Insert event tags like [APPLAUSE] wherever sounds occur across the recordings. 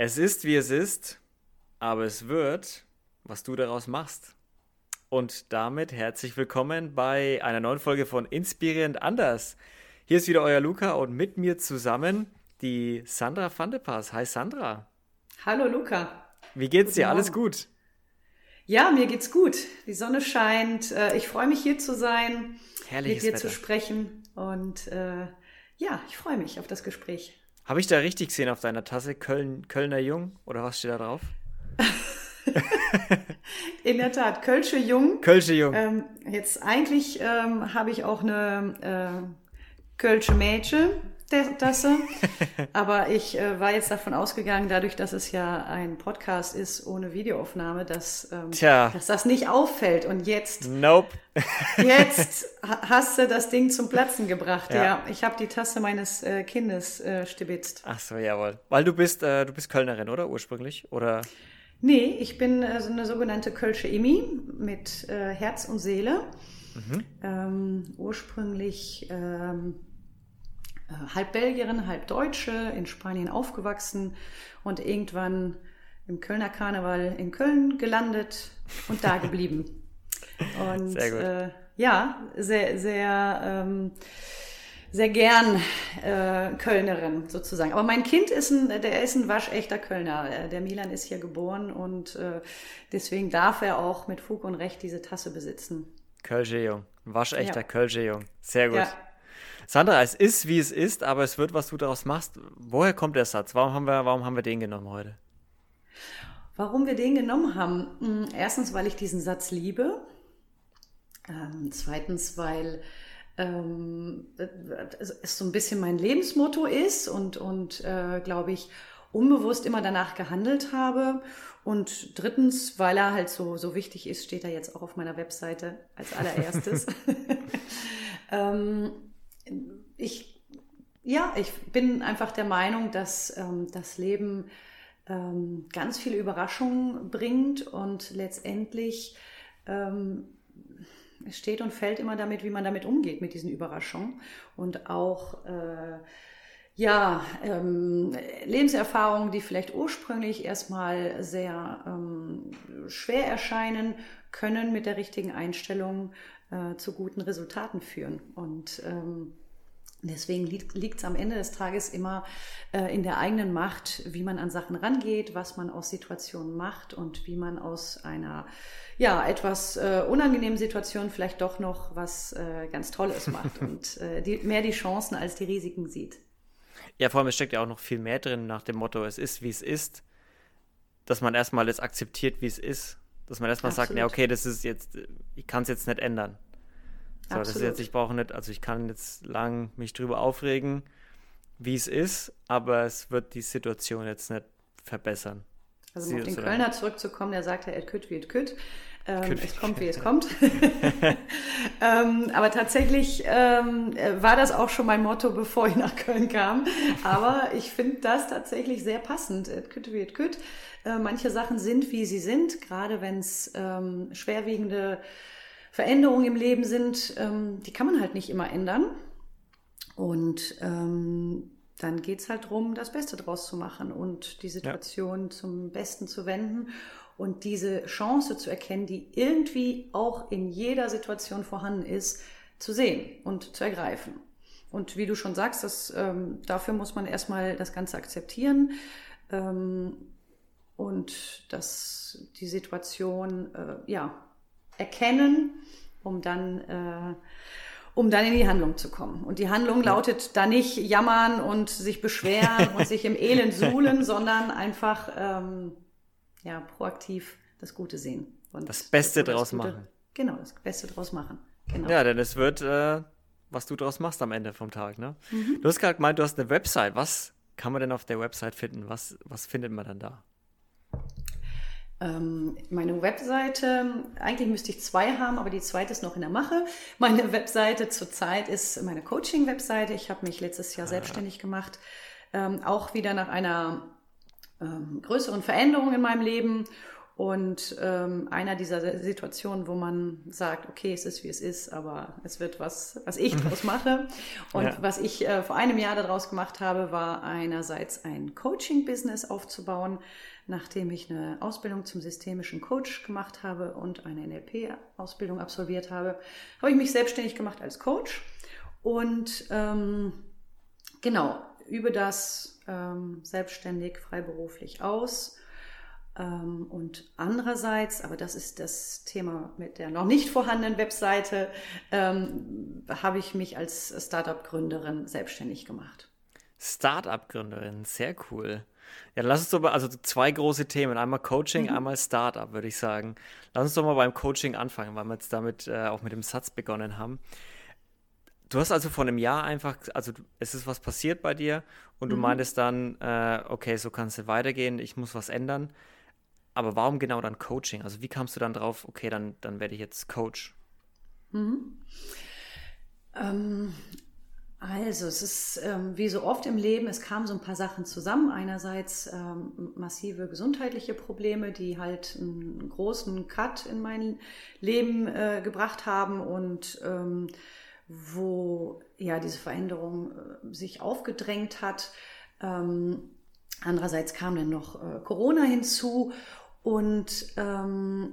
Es ist, wie es ist, aber es wird, was du daraus machst. Und damit herzlich willkommen bei einer neuen Folge von Inspirierend anders. Hier ist wieder euer Luca und mit mir zusammen die Sandra van de Paas. Hi Sandra. Hallo Luca. Wie geht's dir? Alles gut? Ja, mir geht's gut. Die Sonne scheint. Äh, ich freue mich hier zu sein, Herrliches mit dir Wetter. zu sprechen und äh, ja, ich freue mich auf das Gespräch. Habe ich da richtig gesehen auf deiner Tasse? Köln, Kölner Jung? Oder was steht da drauf? In der Tat, Kölsche Jung. Kölsche Jung. Ähm, jetzt eigentlich ähm, habe ich auch eine äh, Kölsche Mädchen Tasse, aber ich äh, war jetzt davon ausgegangen, dadurch, dass es ja ein Podcast ist ohne Videoaufnahme, dass, ähm, dass das nicht auffällt. Und jetzt Nope. Jetzt ha- hast du das Ding zum Platzen gebracht. Ja. Ja, ich habe die Tasse meines äh, Kindes äh, stibitzt. Ach so, jawohl. Weil du bist, äh, du bist Kölnerin, oder? Ursprünglich? Oder? Nee, ich bin äh, so eine sogenannte Kölsche Imi mit äh, Herz und Seele. Ähm, ursprünglich ähm, äh, halb Belgierin, halb Deutsche, in Spanien aufgewachsen und irgendwann im Kölner Karneval in Köln gelandet und da geblieben. [LAUGHS] Und Sehr gut. Äh, ja, sehr, sehr, ähm, sehr gern äh, Kölnerin sozusagen. Aber mein Kind ist ein, der ist ein waschechter Kölner. Äh, Der Milan ist hier geboren und äh, deswegen darf er auch mit Fug und Recht diese Tasse besitzen. Kölsche Jung. Waschechter Ja. Kölsche Jung. Sehr gut. Ja. Sandra, es ist, wie es ist, aber es wird, was du daraus machst. Woher kommt der Satz? Warum haben wir, warum haben wir den genommen heute? Warum wir den genommen haben? Mm, Erstens, weil ich diesen Satz liebe. Ähm, zweitens, weil ähm, es so ein bisschen mein Lebensmotto ist und, und äh, glaube ich, unbewusst immer danach gehandelt habe. Und drittens, weil er halt so, so wichtig ist, steht er jetzt auch auf meiner Webseite als allererstes. [LAUGHS] [LAUGHS] ähm, ich, ja, ich bin einfach der Meinung, dass ähm, das Leben ähm, ganz viele Überraschungen bringt und letztendlich ähm, steht und fällt immer damit, wie man damit umgeht, mit diesen Überraschungen. Und auch äh, ja, ähm, Lebenserfahrungen, die vielleicht ursprünglich erstmal sehr ähm, schwer erscheinen, können mit der richtigen Einstellung äh, zu guten Resultaten führen. Und ähm, Deswegen liegt es am Ende des Tages immer äh, in der eigenen Macht, wie man an Sachen rangeht, was man aus Situationen macht und wie man aus einer ja etwas äh, unangenehmen Situation vielleicht doch noch was äh, ganz Tolles macht [LAUGHS] und äh, die, mehr die Chancen als die Risiken sieht. Ja, vor allem, es steckt ja auch noch viel mehr drin nach dem Motto, es ist, wie es ist. Dass man erstmal das akzeptiert, wie es ist. Dass man erstmal sagt, ja, okay, das ist jetzt, ich kann es jetzt nicht ändern. So, das ist Absolut. jetzt, ich brauche nicht, also ich kann jetzt lang mich drüber aufregen, wie es ist, aber es wird die Situation jetzt nicht verbessern. Also um auf den so Kölner zurückzukommen, der sagt ja, et kütt wie et kütt. Ähm, es kommt, wie es kommt. [LAUGHS] ähm, aber tatsächlich ähm, äh, war das auch schon mein Motto, bevor ich nach Köln kam. Aber ich finde das tatsächlich sehr passend. Et kütt wie et kütt. Äh, manche Sachen sind, wie sie sind, gerade wenn es ähm, schwerwiegende Veränderungen im Leben sind, ähm, die kann man halt nicht immer ändern. Und ähm, dann geht's halt darum, das Beste draus zu machen und die Situation zum Besten zu wenden und diese Chance zu erkennen, die irgendwie auch in jeder Situation vorhanden ist, zu sehen und zu ergreifen. Und wie du schon sagst, das, ähm, dafür muss man erstmal das Ganze akzeptieren ähm, und das, die Situation äh, ja, erkennen, um dann äh, um dann in die Handlung zu kommen. Und die Handlung lautet da nicht jammern und sich beschweren und sich im Elend [LAUGHS] suhlen, sondern einfach ähm, ja, proaktiv das Gute sehen. Und Das Beste das draus Gute- machen. Genau, das Beste draus machen. Genau. Ja, denn es wird, äh, was du draus machst am Ende vom Tag, ne? Mhm. Du hast gerade gemeint, du hast eine Website. Was kann man denn auf der Website finden? Was, was findet man dann da? Ähm, meine Webseite, eigentlich müsste ich zwei haben, aber die zweite ist noch in der Mache. Meine Webseite zurzeit ist meine Coaching-Webseite. Ich habe mich letztes Jahr selbstständig gemacht, ähm, auch wieder nach einer ähm, größeren Veränderung in meinem Leben Und ähm, einer dieser Situationen, wo man sagt, okay, es ist wie es ist, aber es wird was, was ich [LAUGHS] daraus mache. Und ja. was ich äh, vor einem Jahr daraus gemacht habe, war einerseits ein Coaching-Business aufzubauen, nachdem ich eine Ausbildung zum systemischen Coach gemacht habe und eine NLP-Ausbildung absolviert habe, habe ich mich selbstständig gemacht als Coach. Und ähm, genau, übe das ähm, selbstständig, freiberuflich aus und andererseits, aber das ist das Thema mit der noch nicht vorhandenen Webseite, ähm, habe ich mich als Startup-Gründerin selbstständig gemacht. Startup-Gründerin, sehr cool. Ja, lass uns doch mal, also zwei große Themen. Einmal Coaching, mhm. einmal Startup, würde ich sagen. Lass uns doch mal beim Coaching anfangen, weil wir jetzt damit äh, auch mit dem Satz begonnen haben. Du hast also vor einem Jahr einfach, also es ist was passiert bei dir und du mhm. meintest dann, äh, okay, so kann es weitergehen, ich muss was ändern. Aber warum genau dann Coaching? Also wie kamst du dann drauf, okay, dann, dann werde ich jetzt Coach? Mhm. Ähm, also es ist ähm, wie so oft im Leben, es kamen so ein paar Sachen zusammen. Einerseits ähm, massive gesundheitliche Probleme, die halt einen großen Cut in mein Leben äh, gebracht haben und ähm, wo ja diese Veränderung äh, sich aufgedrängt hat. Ähm, andererseits kam dann noch äh, Corona hinzu und ähm,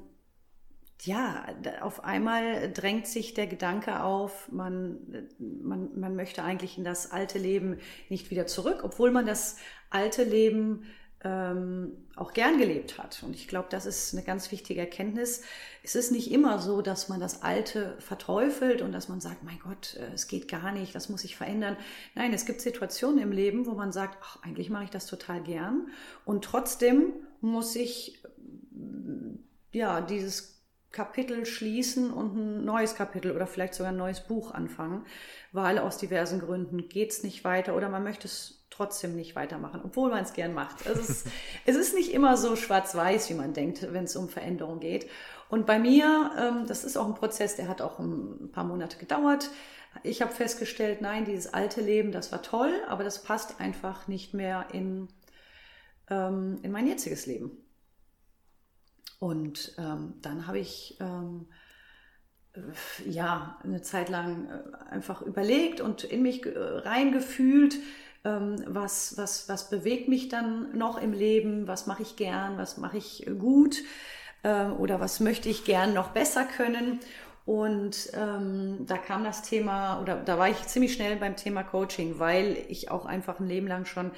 ja, auf einmal drängt sich der Gedanke auf, man, man, man möchte eigentlich in das alte Leben nicht wieder zurück, obwohl man das alte Leben ähm, auch gern gelebt hat. Und ich glaube, das ist eine ganz wichtige Erkenntnis. Es ist nicht immer so, dass man das Alte verteufelt und dass man sagt, mein Gott, äh, es geht gar nicht, das muss sich verändern. Nein, es gibt Situationen im Leben, wo man sagt, ach, eigentlich mache ich das total gern. Und trotzdem muss ich ja, dieses Kapitel schließen und ein neues Kapitel oder vielleicht sogar ein neues Buch anfangen, weil aus diversen Gründen geht es nicht weiter oder man möchte es trotzdem nicht weitermachen, obwohl man es gern macht. Es ist, [LAUGHS] es ist nicht immer so schwarz-weiß, wie man denkt, wenn es um Veränderung geht. Und bei mir, ähm, das ist auch ein Prozess, der hat auch ein paar Monate gedauert. Ich habe festgestellt, nein, dieses alte Leben, das war toll, aber das passt einfach nicht mehr in, ähm, in mein jetziges Leben. Und ähm, dann habe ich ähm, äh, ja eine Zeit lang äh, einfach überlegt und in mich äh, reingefühlt, ähm, was, was, was bewegt mich dann noch im Leben, was mache ich gern, was mache ich gut? Äh, oder was möchte ich gern noch besser können. Und ähm, da kam das Thema, oder da war ich ziemlich schnell beim Thema Coaching, weil ich auch einfach ein Leben lang schon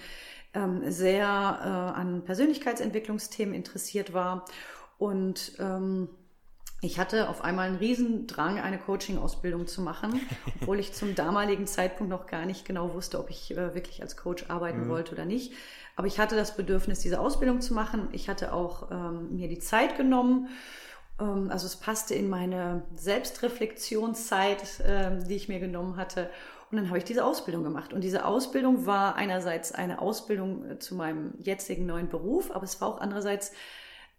ähm, sehr äh, an Persönlichkeitsentwicklungsthemen interessiert war und ähm, ich hatte auf einmal einen Riesendrang, eine Coaching-Ausbildung zu machen, [LAUGHS] obwohl ich zum damaligen Zeitpunkt noch gar nicht genau wusste, ob ich äh, wirklich als Coach arbeiten mhm. wollte oder nicht. Aber ich hatte das Bedürfnis, diese Ausbildung zu machen. Ich hatte auch ähm, mir die Zeit genommen. Ähm, also es passte in meine Selbstreflexionszeit, äh, die ich mir genommen hatte. Und dann habe ich diese Ausbildung gemacht. Und diese Ausbildung war einerseits eine Ausbildung äh, zu meinem jetzigen neuen Beruf, aber es war auch andererseits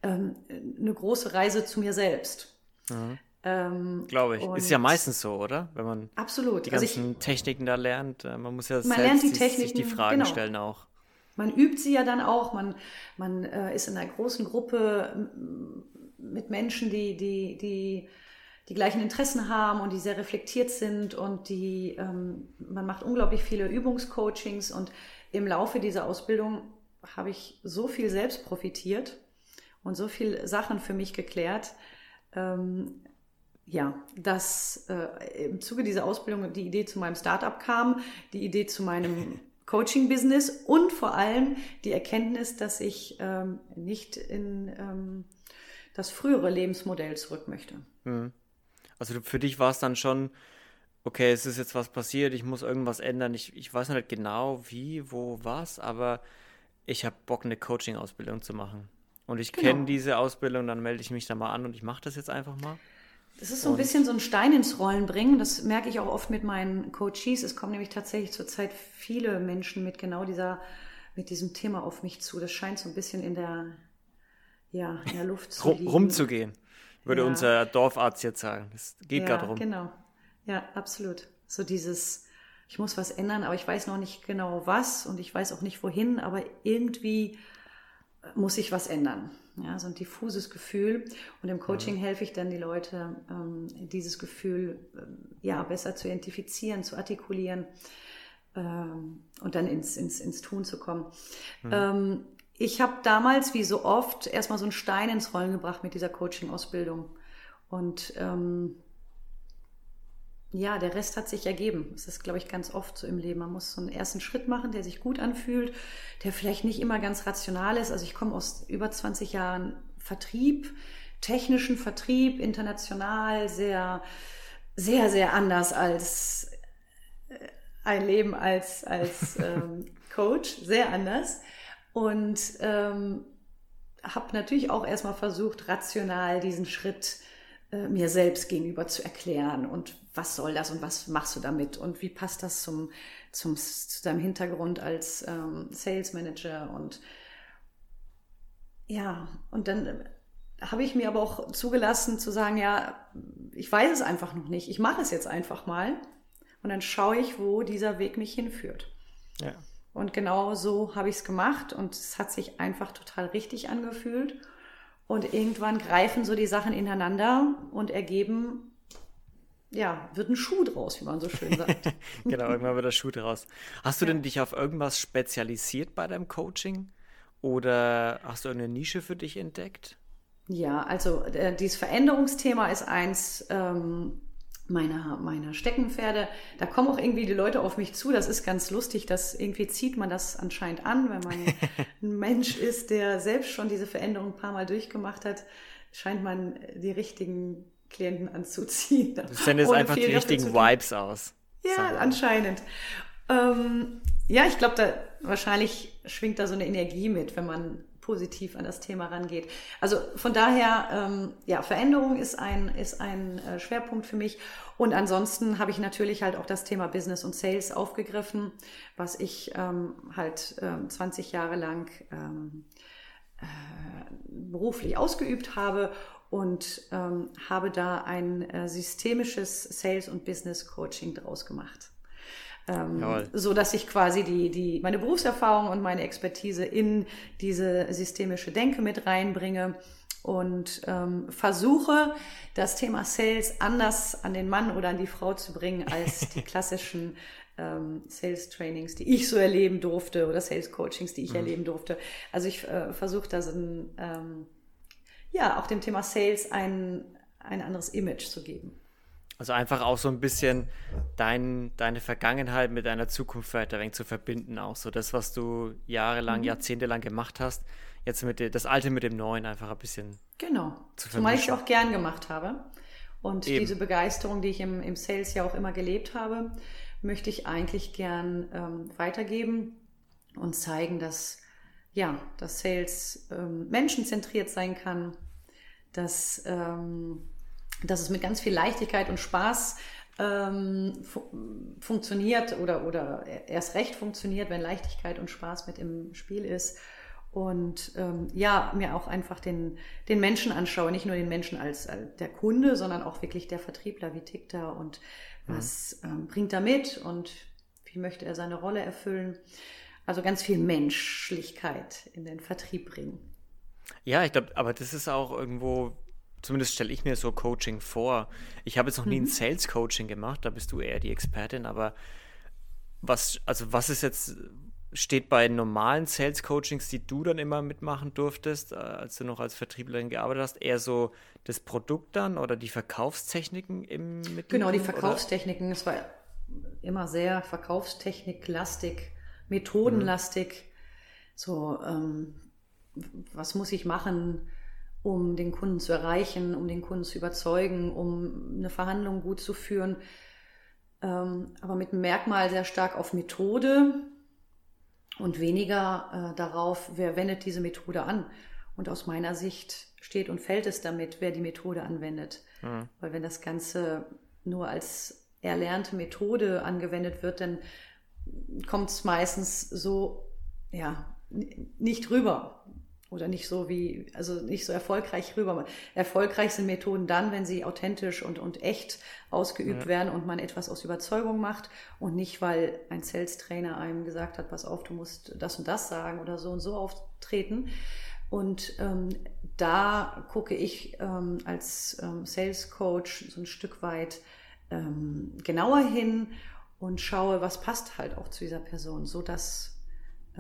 ähm, eine große Reise zu mir selbst. Mhm. Ähm, Glaube ich. Ist ja meistens so, oder? Wenn man absolut. die ganzen also ich, Techniken da lernt. Äh, man muss ja man selbst die Techniken, sich die Fragen genau. stellen auch. Man übt sie ja dann auch. Man, man äh, ist in einer großen Gruppe mit Menschen, die, die, die die gleichen Interessen haben und die sehr reflektiert sind und die, ähm, man macht unglaublich viele Übungscoachings und im Laufe dieser Ausbildung habe ich so viel selbst profitiert und so viele Sachen für mich geklärt. Ähm, ja, dass äh, im Zuge dieser Ausbildung die Idee zu meinem Startup kam, die Idee zu meinem [LAUGHS] Coaching-Business und vor allem die Erkenntnis, dass ich ähm, nicht in ähm, das frühere Lebensmodell zurück möchte. Hm. Also für dich war es dann schon, okay, es ist jetzt was passiert, ich muss irgendwas ändern. Ich, ich weiß noch nicht genau wie, wo, was, aber ich habe Bock, eine Coaching-Ausbildung zu machen und ich genau. kenne diese Ausbildung, dann melde ich mich da mal an und ich mache das jetzt einfach mal. Das ist so ein bisschen so ein Stein ins Rollen bringen. Das merke ich auch oft mit meinen Coaches. Es kommen nämlich tatsächlich zurzeit viele Menschen mit genau dieser, mit diesem Thema auf mich zu. Das scheint so ein bisschen in der, ja, in der Luft zu liegen. Rumzugehen, würde ja. unser Dorfarzt jetzt sagen. Das geht ja, gerade rum. Genau. Ja, absolut. So dieses, ich muss was ändern, aber ich weiß noch nicht genau was und ich weiß auch nicht wohin, aber irgendwie muss sich was ändern. Ja, so ein diffuses Gefühl. Und im Coaching mhm. helfe ich dann die Leute, ähm, dieses Gefühl ähm, ja besser zu identifizieren, zu artikulieren ähm, und dann ins, ins, ins Tun zu kommen. Mhm. Ich habe damals, wie so oft, erstmal so einen Stein ins Rollen gebracht mit dieser Coaching-Ausbildung. Und ähm, ja, der Rest hat sich ergeben. Das ist, glaube ich, ganz oft so im Leben. Man muss so einen ersten Schritt machen, der sich gut anfühlt, der vielleicht nicht immer ganz rational ist. Also ich komme aus über 20 Jahren Vertrieb, technischen Vertrieb, international, sehr, sehr, sehr anders als äh, ein Leben als, als [LAUGHS] ähm, Coach, sehr anders. Und ähm, habe natürlich auch erstmal versucht, rational diesen Schritt äh, mir selbst gegenüber zu erklären und was soll das und was machst du damit und wie passt das zum, zum, zu deinem Hintergrund als ähm, Sales Manager und ja, und dann äh, habe ich mir aber auch zugelassen zu sagen, ja, ich weiß es einfach noch nicht, ich mache es jetzt einfach mal und dann schaue ich, wo dieser Weg mich hinführt. Ja. Und genau so habe ich es gemacht und es hat sich einfach total richtig angefühlt. Und irgendwann greifen so die Sachen ineinander und ergeben, ja, wird ein Schuh draus, wie man so schön sagt. [LAUGHS] genau, irgendwann wird der Schuh draus. Hast du ja. denn dich auf irgendwas spezialisiert bei deinem Coaching? Oder hast du eine Nische für dich entdeckt? Ja, also äh, dieses Veränderungsthema ist eins, ähm, meiner, meiner Steckenpferde. Da kommen auch irgendwie die Leute auf mich zu. Das ist ganz lustig. Das irgendwie zieht man das anscheinend an, wenn man [LAUGHS] ein Mensch ist, der selbst schon diese Veränderung ein paar Mal durchgemacht hat, scheint man die richtigen Klienten anzuziehen. Du sendest einfach die richtigen Vibes aus. Ja, anscheinend. Ähm, ja, ich glaube, da wahrscheinlich schwingt da so eine Energie mit, wenn man positiv an das Thema rangeht. Also von daher, ähm, ja, Veränderung ist ein, ist ein äh, Schwerpunkt für mich. Und ansonsten habe ich natürlich halt auch das Thema Business und Sales aufgegriffen, was ich ähm, halt ähm, 20 Jahre lang ähm, äh, beruflich ausgeübt habe und ähm, habe da ein äh, systemisches Sales- und Business Coaching draus gemacht. Ähm, so dass ich quasi die, die, meine Berufserfahrung und meine Expertise in diese systemische Denke mit reinbringe und ähm, versuche, das Thema Sales anders an den Mann oder an die Frau zu bringen als [LAUGHS] die klassischen ähm, Sales Trainings, die ich so erleben durfte oder Sales Coachings, die ich mhm. erleben durfte. Also ich äh, versuche da so ein, ähm, ja, auch dem Thema Sales ein, ein anderes Image zu geben. Also einfach auch so ein bisschen dein, deine Vergangenheit mit deiner Zukunft weiter zu verbinden, auch so das, was du jahrelang, mhm. jahrzehntelang gemacht hast, jetzt mit das Alte mit dem Neuen einfach ein bisschen. Genau. Zu Zumal ich es auch gern gemacht habe. Und Eben. diese Begeisterung, die ich im, im Sales ja auch immer gelebt habe, möchte ich eigentlich gern ähm, weitergeben und zeigen, dass ja, dass Sales ähm, menschenzentriert sein kann, dass ähm, dass es mit ganz viel Leichtigkeit und Spaß ähm, fu funktioniert oder, oder erst recht funktioniert, wenn Leichtigkeit und Spaß mit im Spiel ist. Und ähm, ja, mir auch einfach den, den Menschen anschaue, nicht nur den Menschen als, als der Kunde, sondern auch wirklich der Vertriebler, wie tickt er und mhm. was ähm, bringt er mit und wie möchte er seine Rolle erfüllen. Also ganz viel Menschlichkeit in den Vertrieb bringen. Ja, ich glaube, aber das ist auch irgendwo zumindest stelle ich mir so Coaching vor. Ich habe jetzt noch nie ein mhm. Sales Coaching gemacht, da bist du eher die Expertin, aber was, also was ist jetzt, steht bei normalen Sales Coachings, die du dann immer mitmachen durftest, äh, als du noch als Vertrieblerin gearbeitet hast, eher so das Produkt dann oder die Verkaufstechniken im Mittelpunkt? Genau, die Verkaufstechniken, es war immer sehr verkaufstechniklastig, methodenlastig. Mhm. So, ähm, was muss ich machen? Um den Kunden zu erreichen, um den Kunden zu überzeugen, um eine Verhandlung gut zu führen. Ähm, aber mit einem Merkmal sehr stark auf Methode und weniger äh, darauf, wer wendet diese Methode an. Und aus meiner Sicht steht und fällt es damit, wer die Methode anwendet. Mhm. Weil wenn das Ganze nur als erlernte Methode angewendet wird, dann kommt es meistens so, ja, nicht rüber oder nicht so wie, also nicht so erfolgreich rüber. Erfolgreich sind Methoden dann, wenn sie authentisch und, und echt ausgeübt ja. werden und man etwas aus Überzeugung macht und nicht, weil ein Sales-Trainer einem gesagt hat, pass auf, du musst das und das sagen oder so und so auftreten. Und ähm, da gucke ich ähm, als ähm, Sales Coach so ein Stück weit ähm, genauer hin und schaue, was passt halt auch zu dieser Person, so dass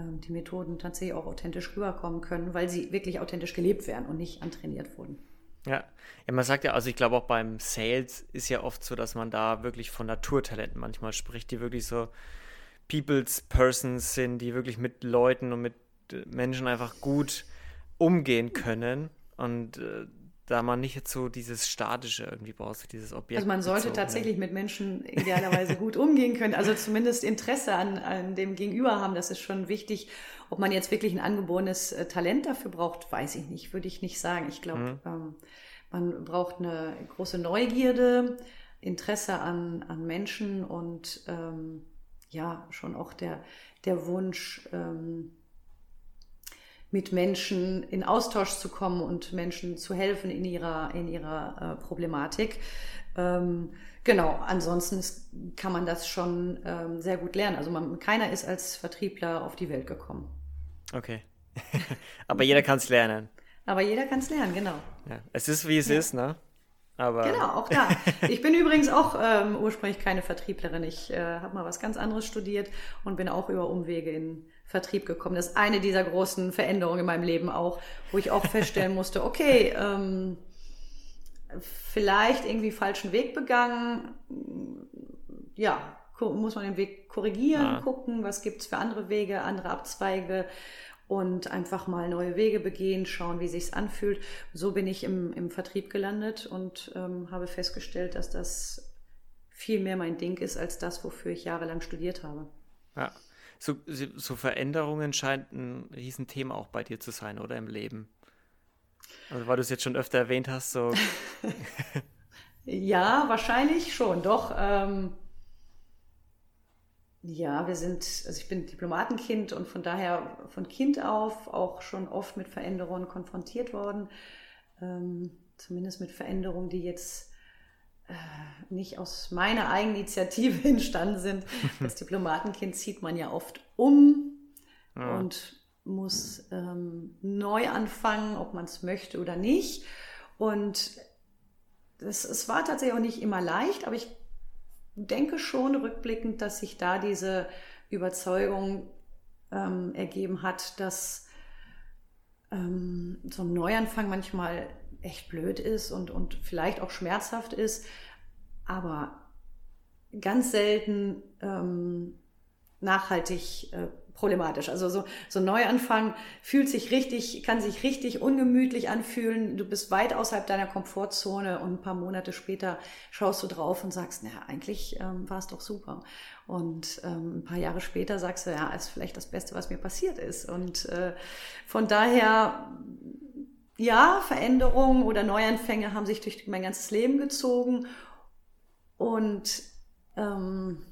die Methoden tatsächlich auch authentisch rüberkommen können, weil sie wirklich authentisch gelebt werden und nicht antrainiert wurden. Ja. ja, man sagt ja, also ich glaube auch beim Sales ist ja oft so, dass man da wirklich von Naturtalenten manchmal spricht, die wirklich so People's Persons sind, die wirklich mit Leuten und mit Menschen einfach gut umgehen können. Und äh, da man nicht jetzt so dieses Statische irgendwie braucht, dieses Objekt. Also man sollte tatsächlich mit Menschen idealerweise gut umgehen können, also zumindest Interesse an, an dem Gegenüber haben, das ist schon wichtig. Ob man jetzt wirklich ein angeborenes äh, Talent dafür braucht, weiß ich nicht, würde ich nicht sagen. Ich glaube, mhm. ähm, man braucht eine große Neugierde, Interesse an, an Menschen und ähm, ja, schon auch der, der Wunsch, ähm, mit Menschen in Austausch zu kommen und Menschen zu helfen in ihrer, in ihrer äh, Problematik. Ähm, genau, ansonsten ist, kann man das schon ähm, sehr gut lernen. Also man, keiner ist als Vertriebler auf die Welt gekommen. Okay. [LAUGHS] Aber jeder kann es lernen. Aber jeder kann es lernen, genau. Ja. Es ist, wie es ja. ist, ne? Aber genau, auch da. [LAUGHS] Ich bin übrigens auch ähm, ursprünglich keine Vertrieblerin. Ich äh, habe mal was ganz anderes studiert und bin auch über Umwege in Vertrieb gekommen. Das ist eine dieser großen Veränderungen in meinem Leben auch, wo ich auch feststellen musste, okay, ähm, vielleicht irgendwie falschen Weg begangen. Ja, muss man den Weg korrigieren, ja. gucken, was gibt's für andere Wege, andere Abzweige und einfach mal neue Wege begehen, schauen, wie sich's anfühlt. So bin ich im, im Vertrieb gelandet und ähm, habe festgestellt, dass das viel mehr mein Ding ist als das, wofür ich jahrelang studiert habe. Ja, so, so Veränderungen scheint ein Riesenthema auch bei dir zu sein, oder im Leben? Also weil du es jetzt schon öfter erwähnt hast, so. [LAUGHS] ja, wahrscheinlich schon, doch. Ähm, ja, wir sind, also ich bin Diplomatenkind und von daher von Kind auf auch schon oft mit Veränderungen konfrontiert worden. Ähm, zumindest mit Veränderungen, die jetzt nicht aus meiner Eigeninitiative [LAUGHS] entstanden sind. Als Diplomatenkind zieht man ja oft um ja. und muss ähm, neu anfangen, ob man es möchte oder nicht. Und das, es war tatsächlich auch nicht immer leicht, aber ich denke schon rückblickend, dass sich da diese Überzeugung ähm, ergeben hat, dass ähm, so ein Neuanfang manchmal echt blöd ist und, und vielleicht auch schmerzhaft ist, aber ganz selten ähm, nachhaltig äh, problematisch. Also so, so ein Neuanfang fühlt sich richtig, kann sich richtig ungemütlich anfühlen. Du bist weit außerhalb deiner Komfortzone und ein paar Monate später schaust du drauf und sagst, naja, eigentlich ähm, war es doch super. Und ähm, ein paar Jahre später sagst du, ja, ist vielleicht das Beste, was mir passiert ist. Und äh, von daher ja, Veränderungen oder Neuanfänge haben sich durch mein ganzes Leben gezogen. Und ähm,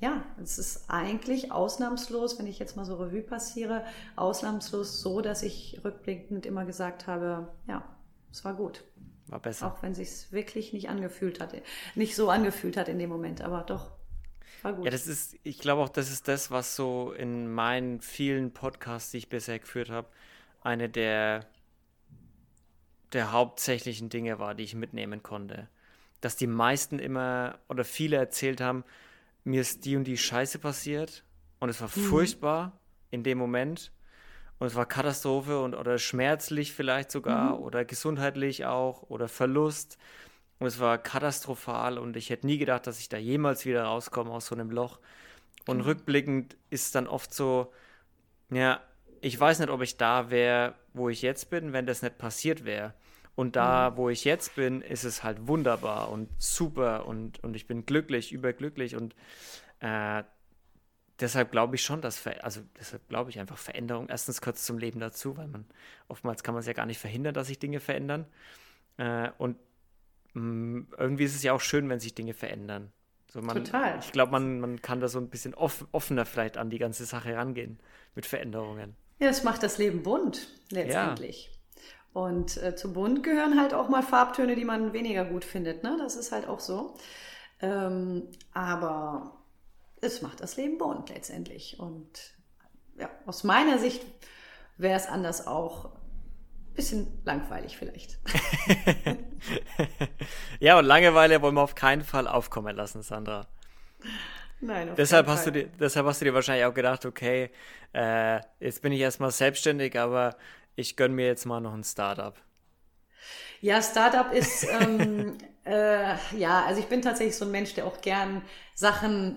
ja, es ist eigentlich ausnahmslos, wenn ich jetzt mal so Revue passiere, ausnahmslos so, dass ich rückblickend immer gesagt habe, ja, es war gut. War besser. Auch wenn es sich wirklich nicht angefühlt hat, nicht so angefühlt hat in dem Moment, aber doch. War gut. Ja, das ist, ich glaube auch, das ist das, was so in meinen vielen Podcasts, die ich bisher geführt habe, eine der der hauptsächlichen Dinge war, die ich mitnehmen konnte. Dass die meisten immer oder viele erzählt haben, mir ist die und die Scheiße passiert und es war mhm. furchtbar in dem Moment und es war Katastrophe und oder schmerzlich vielleicht sogar mhm. oder gesundheitlich auch oder Verlust und es war katastrophal und ich hätte nie gedacht, dass ich da jemals wieder rauskomme aus so einem Loch. Und mhm. rückblickend ist es dann oft so, ja, ich weiß nicht, ob ich da wäre, wo ich jetzt bin, wenn das nicht passiert wäre. Und da, mhm. wo ich jetzt bin, ist es halt wunderbar und super und, und ich bin glücklich, überglücklich und äh, deshalb glaube ich schon, dass, also deshalb glaube ich einfach Veränderung erstens kurz zum Leben dazu, weil man oftmals kann man es ja gar nicht verhindern, dass sich Dinge verändern. Äh, und mh, mm, irgendwie ist es ja auch schön, wenn sich Dinge verändern. So man, Total. Ich glaube, man, man kann da so ein bisschen off, offener vielleicht an die ganze Sache rangehen mit Veränderungen. Ja, es macht das Leben bunt, letztendlich. Ja. Und äh, zu bunt gehören halt auch mal Farbtöne, die man weniger gut findet. Ne? Das ist halt auch so. Ähm, aber es macht das Leben bunt letztendlich. Und ja, aus meiner Sicht wäre es anders auch ein bisschen langweilig vielleicht. [LAUGHS] ja, und Langeweile wollen wir auf keinen Fall aufkommen lassen, Sandra. Nein, auf deshalb hast Fall. du dir, deshalb hast du dir wahrscheinlich auch gedacht, okay, äh, jetzt bin ich erstmal selbstständig, aber ich gönne mir jetzt mal noch ein Startup. Ja, Startup ist, [LAUGHS] ähm, äh, ja, also ich bin tatsächlich so ein Mensch, der auch gern Sachen,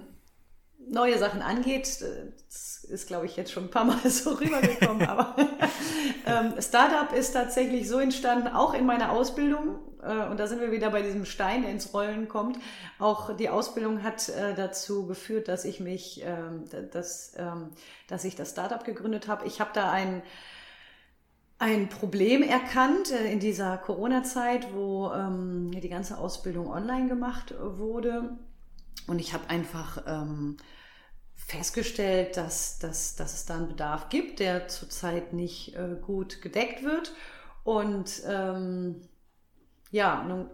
neue Sachen angeht. Das ist, glaube ich, jetzt schon ein paar Mal [LAUGHS] so rübergekommen, aber [LAUGHS] ähm, Startup ist tatsächlich so entstanden, auch in meiner Ausbildung. Äh, und da sind wir wieder bei diesem Stein, der ins Rollen kommt. Auch die Ausbildung hat äh, dazu geführt, dass ich mich, ähm, dass, ähm, dass ich das Startup gegründet habe. Ich habe da ein ein Problem erkannt äh, in dieser Corona-Zeit, wo ähm, die ganze Ausbildung online gemacht wurde. Und ich habe einfach ähm, festgestellt, dass, dass, dass es da einen Bedarf gibt, der zurzeit nicht äh, gut gedeckt wird. Und ähm, ja, nun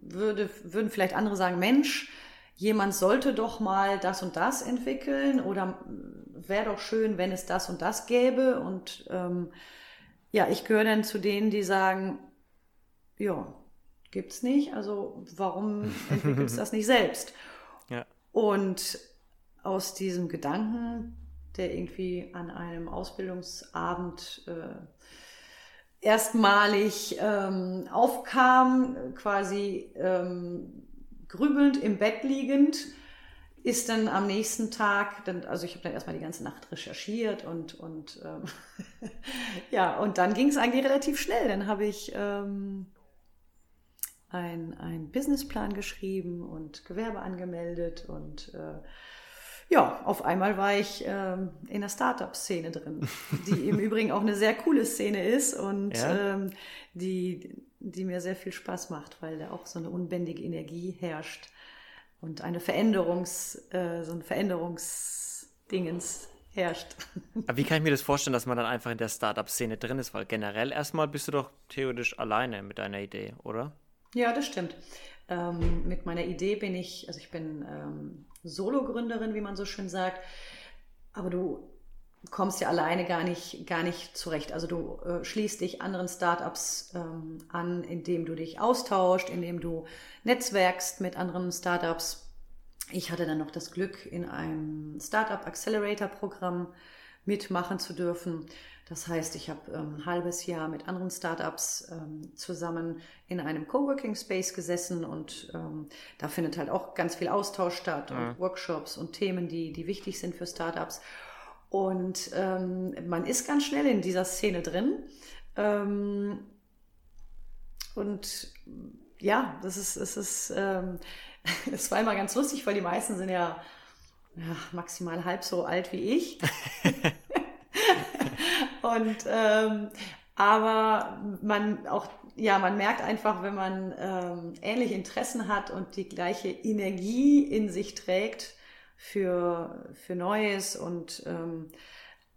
würde, würden vielleicht andere sagen, Mensch, jemand sollte doch mal das und das entwickeln oder wäre doch schön, wenn es das und das gäbe. Und ähm, ja, ich gehöre dann zu denen, die sagen, ja, gibt's nicht, also warum [LAUGHS] entwickelst du das nicht selbst? Ja. Und aus diesem Gedanken, der irgendwie an einem Ausbildungsabend äh, erstmalig ähm, aufkam, quasi ähm, grübelnd im Bett liegend, ist dann am nächsten Tag, dann, also ich habe dann erstmal die ganze Nacht recherchiert und, und ähm, [LAUGHS] ja, und dann ging es eigentlich relativ schnell. Dann habe ich ähm, einen Businessplan geschrieben und Gewerbe angemeldet und äh, ja, auf einmal war ich ähm, in der Startup-Szene drin, die [LAUGHS] im Übrigen auch eine sehr coole Szene ist und ja. ähm, die, die mir sehr viel Spaß macht, weil da auch so eine unbändige Energie herrscht und eine Veränderungs, äh, so ein Veränderungsdingens herrscht. [LAUGHS] Aber wie kann ich mir das vorstellen, dass man dann einfach in der Startup-Szene drin ist? Weil generell erstmal bist du doch theoretisch alleine mit deiner Idee, oder? Ja, das stimmt. Ähm, mit meiner Idee bin ich, also ich bin ähm, Solo-Gründerin, wie man so schön sagt. Aber du kommst ja alleine gar nicht, gar nicht zurecht. Also du äh, schließt dich anderen Startups ähm, an, indem du dich austauscht, indem du netzwerkst mit anderen Startups. Ich hatte dann noch das Glück, in einem Startup Accelerator Programm mitmachen zu dürfen. Das heißt, ich habe ähm, ein halbes Jahr mit anderen Startups ähm, zusammen in einem Coworking Space gesessen und ähm, da findet halt auch ganz viel Austausch statt und mhm. Workshops und Themen, die, die wichtig sind für Startups. Und ähm, man ist ganz schnell in dieser Szene drin. Ähm, und ja, das ist, es ist, ähm, [LAUGHS] es war immer ganz lustig, weil die meisten sind ja, ja maximal halb so alt wie ich. [LAUGHS] und ähm, aber man auch, ja, man merkt einfach, wenn man ähm, ähnliche Interessen hat und die gleiche Energie in sich trägt, für, für Neues und ähm,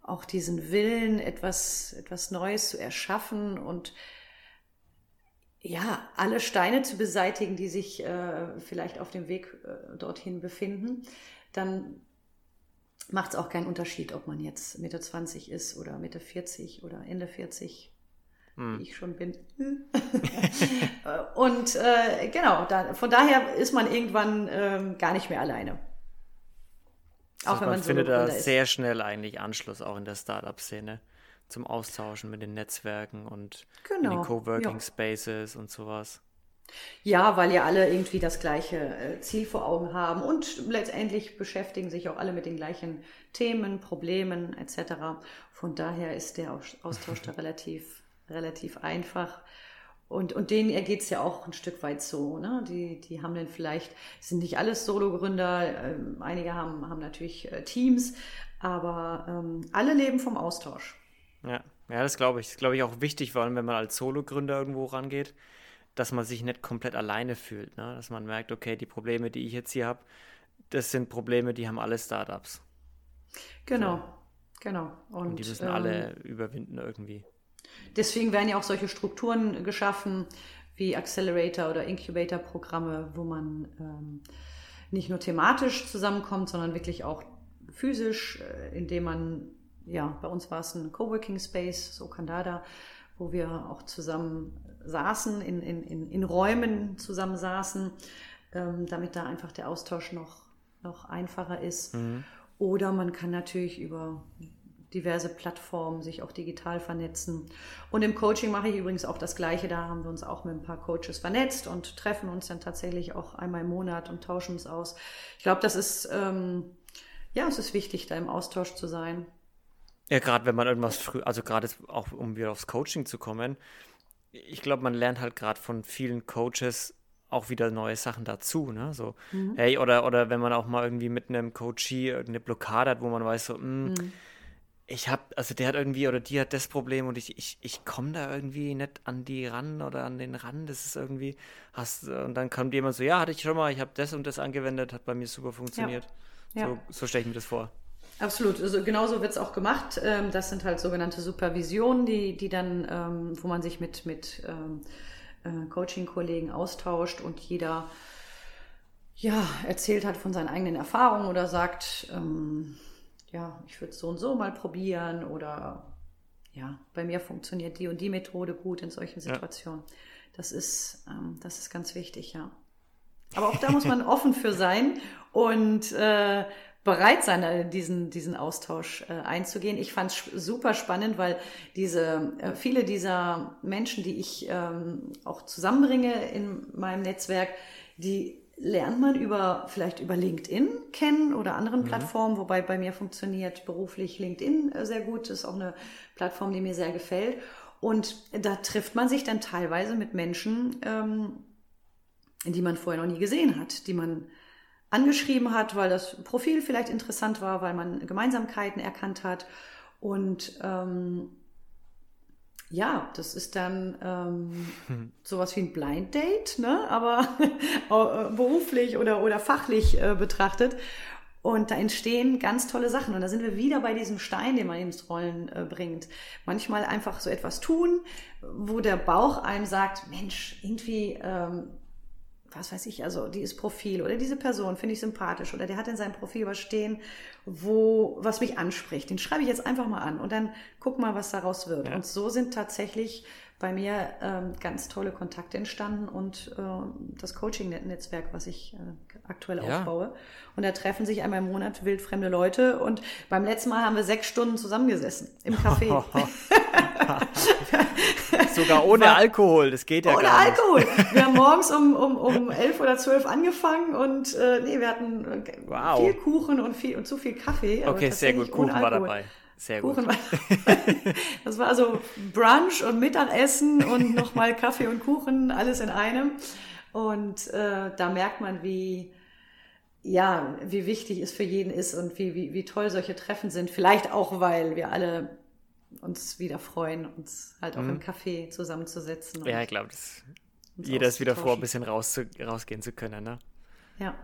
auch diesen Willen, etwas, etwas Neues zu erschaffen und ja, alle Steine zu beseitigen, die sich äh, vielleicht auf dem Weg äh, dorthin befinden, dann macht es auch keinen Unterschied, ob man jetzt Mitte 20 ist oder Mitte 40 oder Ende 40, hm. wie ich schon bin. [LAUGHS] und äh, genau, da, von daher ist man irgendwann ähm, gar nicht mehr alleine. Auch wenn man, man findet da sehr schnell eigentlich Anschluss auch in der Startup-Szene zum Austauschen mit den Netzwerken und genau. in den Coworking ja. Spaces und sowas. Ja, weil ja alle irgendwie das gleiche äh, Ziel vor Augen haben und letztendlich beschäftigen sich auch alle mit den gleichen Themen, Problemen etc. Von daher ist der Austausch da [LAUGHS] relativ, relativ einfach. Und, und denen ergeht es ja auch ein Stück weit so. Ne? Die, die haben dann vielleicht, sind nicht alles Solo-Gründer, ähm, einige haben, haben natürlich äh, Teams, aber ähm, alle leben vom Austausch. Ja, ja das glaube ich. Das glaube ich auch wichtig, vor allem wenn man als Solo-Gründer irgendwo rangeht, dass man sich nicht komplett alleine fühlt. Ne? Dass man merkt, okay, die Probleme, die ich jetzt hier habe, das sind Probleme, die haben alle Startups. Genau, so. genau. Und, und die müssen ähm, alle überwinden irgendwie. Deswegen werden ja auch solche Strukturen geschaffen wie Accelerator oder Incubator-Programme, wo man ähm, nicht nur thematisch zusammenkommt, sondern wirklich auch physisch, äh, indem man ja, bei uns war es ein Coworking Space, so Kandada, wo wir auch zusammen saßen, in, in, in, in Räumen zusammen saßen, ähm, damit da einfach der Austausch noch, noch einfacher ist. Mhm. Oder man kann natürlich über diverse Plattformen sich auch digital vernetzen. Und im Coaching mache ich übrigens auch das Gleiche. Da haben wir uns auch mit ein paar Coaches vernetzt und treffen uns dann tatsächlich auch einmal im Monat und tauschen uns aus. Ich glaube, das ist, ähm, ja, es ist wichtig, da im Austausch zu sein. Ja, gerade wenn man irgendwas früh, also gerade auch um wieder aufs Coaching zu kommen, ich glaube, man lernt halt gerade von vielen Coaches auch wieder neue Sachen dazu, ne? So, mhm. hey, oder, oder wenn man auch mal irgendwie mit einem Coachie eine Blockade hat, wo man weiß, so, mh, hm, mhm. Ich habe, also der hat irgendwie oder die hat das Problem und ich, ich, ich komme da irgendwie nicht an die ran oder an den Rand, das ist irgendwie, hast, und dann kommt jemand so, ja, hatte ich schon mal, ich habe das und das angewendet, hat bei mir super funktioniert. Ja. So, so stelle ich mir das vor. Absolut, also genauso wird es auch gemacht. Ähm, das sind halt sogenannte Supervisionen, die, die dann, ähm, wo man sich mit, mit ähm, äh, Coaching-Kollegen austauscht und jeder ja, erzählt hat von seinen eigenen Erfahrungen oder sagt, ähm, ja, ich würde es so und so mal probieren oder ja, bei mir funktioniert die und die Methode gut in solchen Situationen. Ja. Das ist, ähm, das ist ganz wichtig, ja. Aber auch da muss man [LAUGHS] offen für sein und äh, bereit sein, äh, diesen, diesen Austausch äh, einzugehen. Ich fand es super spannend, weil diese, äh, viele dieser Menschen, die ich ähm, auch zusammenbringe in meinem Netzwerk, die lernt man über, vielleicht über LinkedIn kennen oder anderen mhm. Plattformen, wobei bei mir funktioniert beruflich LinkedIn äh, sehr gut. Das ist auch eine Plattform, die mir sehr gefällt. Und da trifft man sich dann teilweise mit Menschen, ähm, die man vorher noch nie gesehen hat, die man angeschrieben hat, weil das Profil vielleicht interessant war, weil man Gemeinsamkeiten erkannt hat. Und ähm, ja, das ist dann ähm, hm. sowas wie ein Blind Date, ne? aber [LAUGHS] äh, beruflich oder, oder fachlich äh, betrachtet. Und da entstehen ganz tolle Sachen. Und da sind wir wieder bei diesem Stein, den man ins Rollen äh, bringt. Manchmal einfach so etwas tun, wo der Bauch einem sagt, Mensch, irgendwie ähm, was weiß ich, also dieses Profil oder diese Person finde ich sympathisch oder der hat in seinem Profil was stehen, wo, was mich anspricht. Den schreibe ich jetzt einfach mal an und dann guck mal, was daraus wird. Ja. Und so sind tatsächlich bei mir ähm, ganz tolle Kontakte entstanden und äh, das Coaching-Netzwerk, was ich äh, aktuell ja. aufbaue. Und da treffen sich einmal im Monat wildfremde Leute und beim letzten Mal haben wir sechs Stunden zusammengesessen im Café. [LAUGHS] Sogar ohne War, Alkohol, das geht ja ohne gar nicht. Ohne Alkohol. Wir haben morgens um, um, um elf oder zwölf angefangen und äh, nee, wir hatten äh, wow. viel Kuchen und, viel, und zu viel Kaffee. Okay, sehr gut, Kuchen war dabei. Sehr Kuchen gut. War, [LAUGHS] das war also Brunch und Mittagessen und nochmal Kaffee und Kuchen, alles in einem. Und äh, da merkt man, wie, ja, wie wichtig es für jeden ist und wie, wie, wie toll solche Treffen sind. Vielleicht auch, weil wir alle uns wieder freuen, uns halt auch mhm. im Café zusammenzusetzen. Ja, ich glaube, jeder ist wieder froh, ein bisschen raus zu, rausgehen zu können, ne? Ja.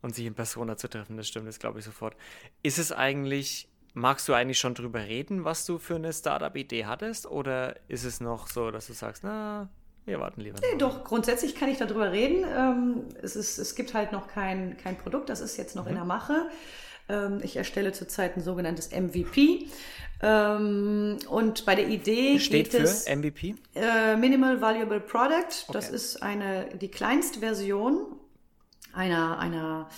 Und sich in Persona zu treffen, das stimmt, das glaube ich sofort. Ist es eigentlich, magst du eigentlich schon drüber reden, was du für eine Startup-Idee hattest? Oder ist es noch so, dass du sagst, na, wir warten lieber. Nee, doch, grundsätzlich kann ich darüber reden. Ähm, es, ist, es gibt halt noch kein, kein Produkt, das ist jetzt noch mhm. in der Mache. Ähm, ich erstelle zurzeit ein sogenanntes MVP. Ähm, und bei der Idee steht geht für es, MVP äh, Minimal Valuable Product. Das ist eine die kleinste Version einer einer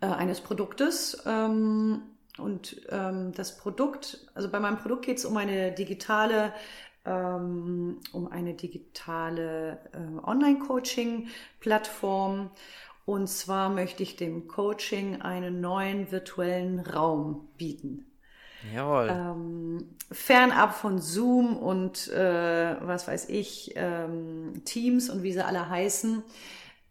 äh, eines Produktes. Und ähm, das Produkt, also bei meinem Produkt geht es um eine digitale ähm, um eine digitale äh, Online-Coaching-Plattform. Und zwar möchte ich dem Coaching einen neuen virtuellen Raum bieten. Jawohl. Ähm, fernab von Zoom und äh, was weiß ich, ähm, Teams und wie sie alle heißen,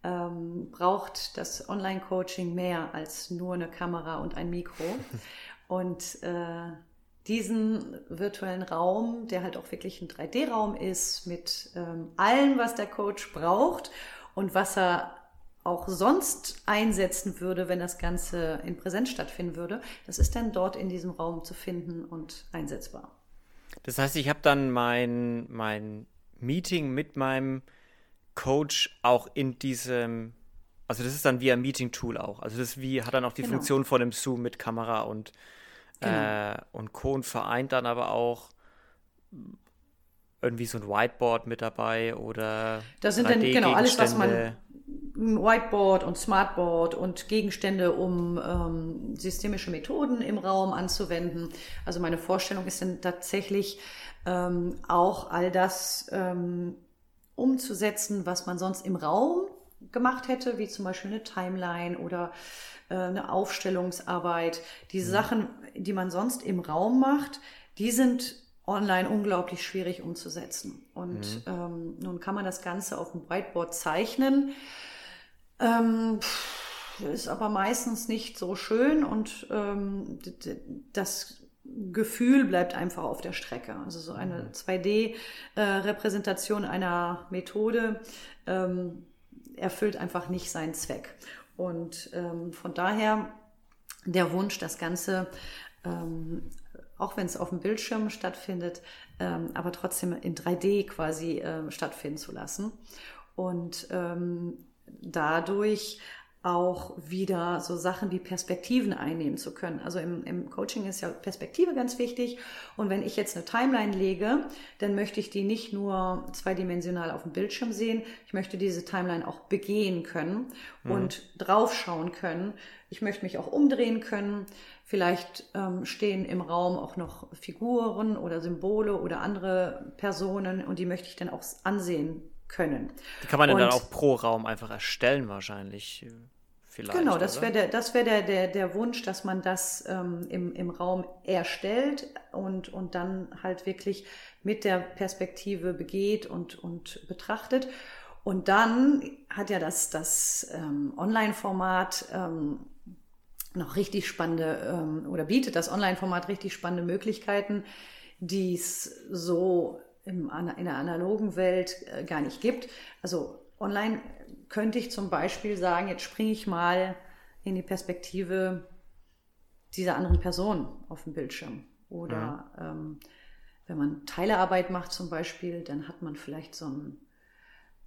ähm, braucht das Online-Coaching mehr als nur eine Kamera und ein Mikro. [LAUGHS] und äh, diesen virtuellen Raum, der halt auch wirklich ein 3D-Raum ist, mit ähm, allem, was der Coach braucht und was er auch sonst einsetzen würde, wenn das Ganze in Präsenz stattfinden würde, das ist dann dort in diesem Raum zu finden und einsetzbar. Das heißt, ich habe dann mein, mein Meeting mit meinem Coach auch in diesem, also das ist dann wie ein Meeting-Tool auch. Also das wie, hat dann auch die genau. Funktion von dem Zoom mit Kamera und Genau. Äh, und Kohn vereint dann aber auch irgendwie so ein Whiteboard mit dabei oder. Das sind dann genau alles, was man. Whiteboard und Smartboard und Gegenstände, um ähm, systemische Methoden im Raum anzuwenden. Also meine Vorstellung ist dann tatsächlich ähm, auch all das ähm, umzusetzen, was man sonst im Raum gemacht hätte, wie zum Beispiel eine Timeline oder äh, eine Aufstellungsarbeit. Diese mhm. Sachen, die man sonst im Raum macht, die sind online unglaublich schwierig umzusetzen. Und mhm. ähm, nun kann man das Ganze auf dem Whiteboard zeichnen. Ähm, ist aber meistens nicht so schön und ähm, das Gefühl bleibt einfach auf der Strecke. Also so eine 2D-Repräsentation mhm. äh, einer Methode ähm, erfüllt einfach nicht seinen Zweck. Und ähm, von daher der Wunsch, das Ganze, ähm, auch wenn es auf dem Bildschirm stattfindet, ähm, aber trotzdem in 3D quasi äh, stattfinden zu lassen. Und ähm, dadurch auch wieder so Sachen wie Perspektiven einnehmen zu können. Also im, im Coaching ist ja Perspektive ganz wichtig. Und wenn ich jetzt eine Timeline lege, dann möchte ich die nicht nur zweidimensional auf dem Bildschirm sehen. Ich möchte diese Timeline auch begehen können mhm. und draufschauen können. Ich möchte mich auch umdrehen können. Vielleicht ähm, stehen im Raum auch noch Figuren oder Symbole oder andere Personen und die möchte ich dann auch ansehen können. Die kann man und, dann auch pro Raum einfach erstellen wahrscheinlich. Äh, vielleicht, genau, das wäre der, das wär der, der, der Wunsch, dass man das ähm, im, im Raum erstellt und, und dann halt wirklich mit der Perspektive begeht und, und betrachtet. Und dann hat ja das, das ähm, Online-Format ähm, noch richtig spannende ähm, oder bietet das Online-Format richtig spannende Möglichkeiten, die es so im, in der analogen Welt äh, gar nicht gibt. Also online könnte ich zum Beispiel sagen, jetzt springe ich mal in die Perspektive dieser anderen Person auf dem Bildschirm. Oder ja. ähm, wenn man Teilearbeit macht zum Beispiel, dann hat man vielleicht so ein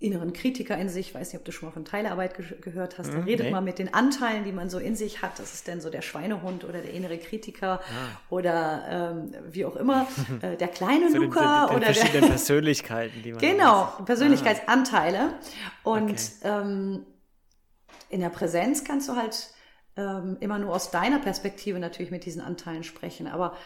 inneren Kritiker in sich. Ich weiß nicht, ob du schon mal von Teilarbeit ge gehört hast. Da mhm, redet nee. man mit den Anteilen, die man so in sich hat. Das ist dann so der Schweinehund oder der innere Kritiker ah. oder ähm, wie auch immer. [LAUGHS] Äh, der kleine so Luca den, den, den oder verschiedenen der [LAUGHS] Persönlichkeiten, die man Genau, hat. Persönlichkeitsanteile. Ah. Und okay. ähm, in der Präsenz kannst du halt ähm, immer nur aus deiner Perspektive natürlich mit diesen Anteilen sprechen. Aber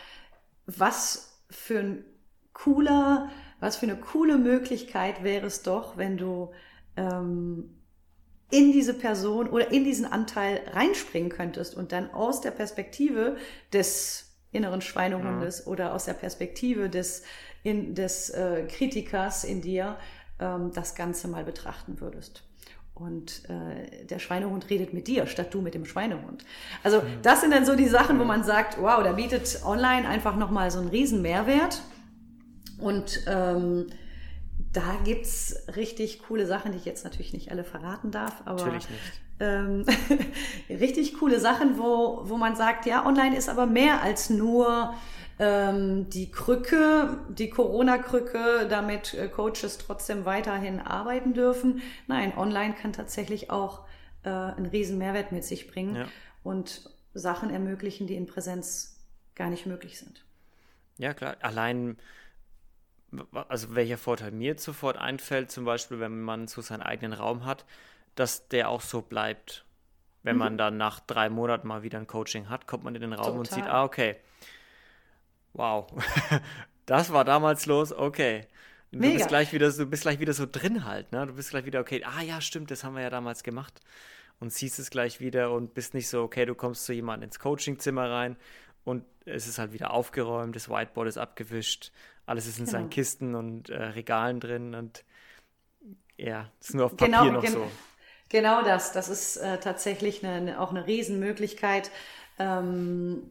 was für ein cooler was für eine coole Möglichkeit wäre es doch, wenn du ähm, in diese Person oder in diesen Anteil reinspringen könntest und dann aus der Perspektive des inneren Schweinehundes ja. oder aus der Perspektive des, in, des äh, Kritikers in dir ähm, das Ganze mal betrachten würdest. Und äh, der Schweinehund redet mit dir, statt du mit dem Schweinehund. Also das sind dann so die Sachen, wo man sagt, wow, da bietet online einfach nochmal so einen riesen Mehrwert. Und ähm, da gibt's richtig coole Sachen, die ich jetzt natürlich nicht alle verraten darf, aber natürlich nicht. Ähm, [LAUGHS] richtig coole Sachen, wo, wo man sagt, ja, online ist aber mehr als nur ähm, die Krücke, die Corona-Krücke, damit äh, Coaches trotzdem weiterhin arbeiten dürfen. Nein, online kann tatsächlich auch äh, einen riesen Mehrwert mit sich bringen ja. und Sachen ermöglichen, die in Präsenz gar nicht möglich sind. Ja, klar. Allein also welcher Vorteil mir sofort einfällt, zum Beispiel, wenn man so seinen eigenen Raum hat, dass der auch so bleibt. Wenn mhm. man dann nach drei Monaten mal wieder ein Coaching hat, kommt man in den Raum Total. und sieht, ah, okay, wow, [LAUGHS] das war damals los, okay. Du Mega. bist gleich wieder so, du bist gleich wieder so drin halt, ne? Du bist gleich wieder, okay, ah ja, stimmt, das haben wir ja damals gemacht. Und siehst es gleich wieder und bist nicht so, okay, du kommst zu jemandem ins Coachingzimmer rein und es ist halt wieder aufgeräumt, das Whiteboard ist abgewischt, alles ist in genau. seinen Kisten und äh, Regalen drin und ja, ist nur auf Papier genau, noch gen so. Genau das, das ist äh, tatsächlich eine, auch eine Riesenmöglichkeit, ähm,